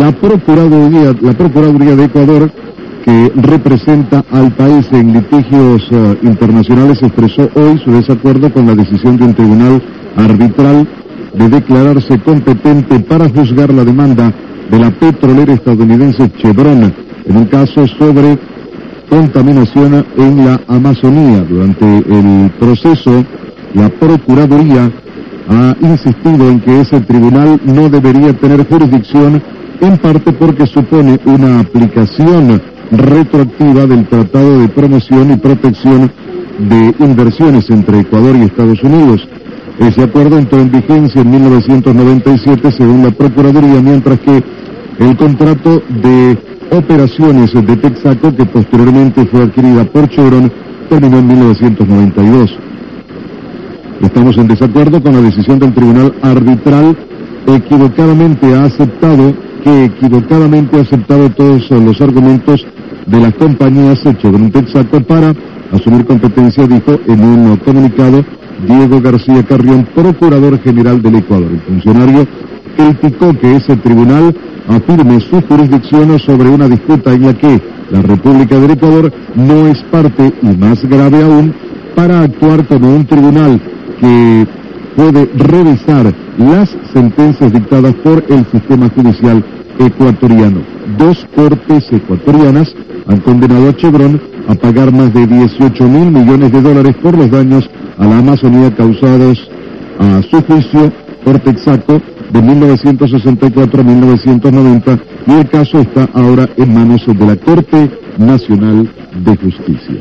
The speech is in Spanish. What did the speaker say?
La Procuraduría, la Procuraduría de Ecuador, que representa al país en litigios eh, internacionales, expresó hoy su desacuerdo con la decisión de un tribunal arbitral de declararse competente para juzgar la demanda de la petrolera estadounidense Chevron en un caso sobre contaminación en la Amazonía. Durante el proceso, la Procuraduría ha insistido en que ese tribunal no debería tener jurisdicción, en parte porque supone una aplicación retroactiva del Tratado de Promoción y Protección de Inversiones entre Ecuador y Estados Unidos. Ese acuerdo entró en vigencia en 1997 según la Procuraduría, mientras que el contrato de operaciones de Texaco, que posteriormente fue adquirida por Chevron, terminó en 1992. Estamos en desacuerdo con la decisión del Tribunal Arbitral, equivocadamente ha aceptado, que equivocadamente ha aceptado todos los argumentos de las compañías Chevron Texaco para asumir competencia, dijo en un comunicado Diego García Carrión, Procurador General del Ecuador. El funcionario criticó que ese tribunal afirme su jurisdicción sobre una disputa en la que la República del Ecuador no es parte, y más grave aún, para actuar como un tribunal que puede revisar las sentencias dictadas por el sistema judicial ecuatoriano. Dos cortes ecuatorianas han condenado a Chevron a pagar más de 18 mil millones de dólares por los daños a la Amazonía causados a su juicio por Texaco de 1964 a 1990 y el caso está ahora en manos de la Corte Nacional de Justicia.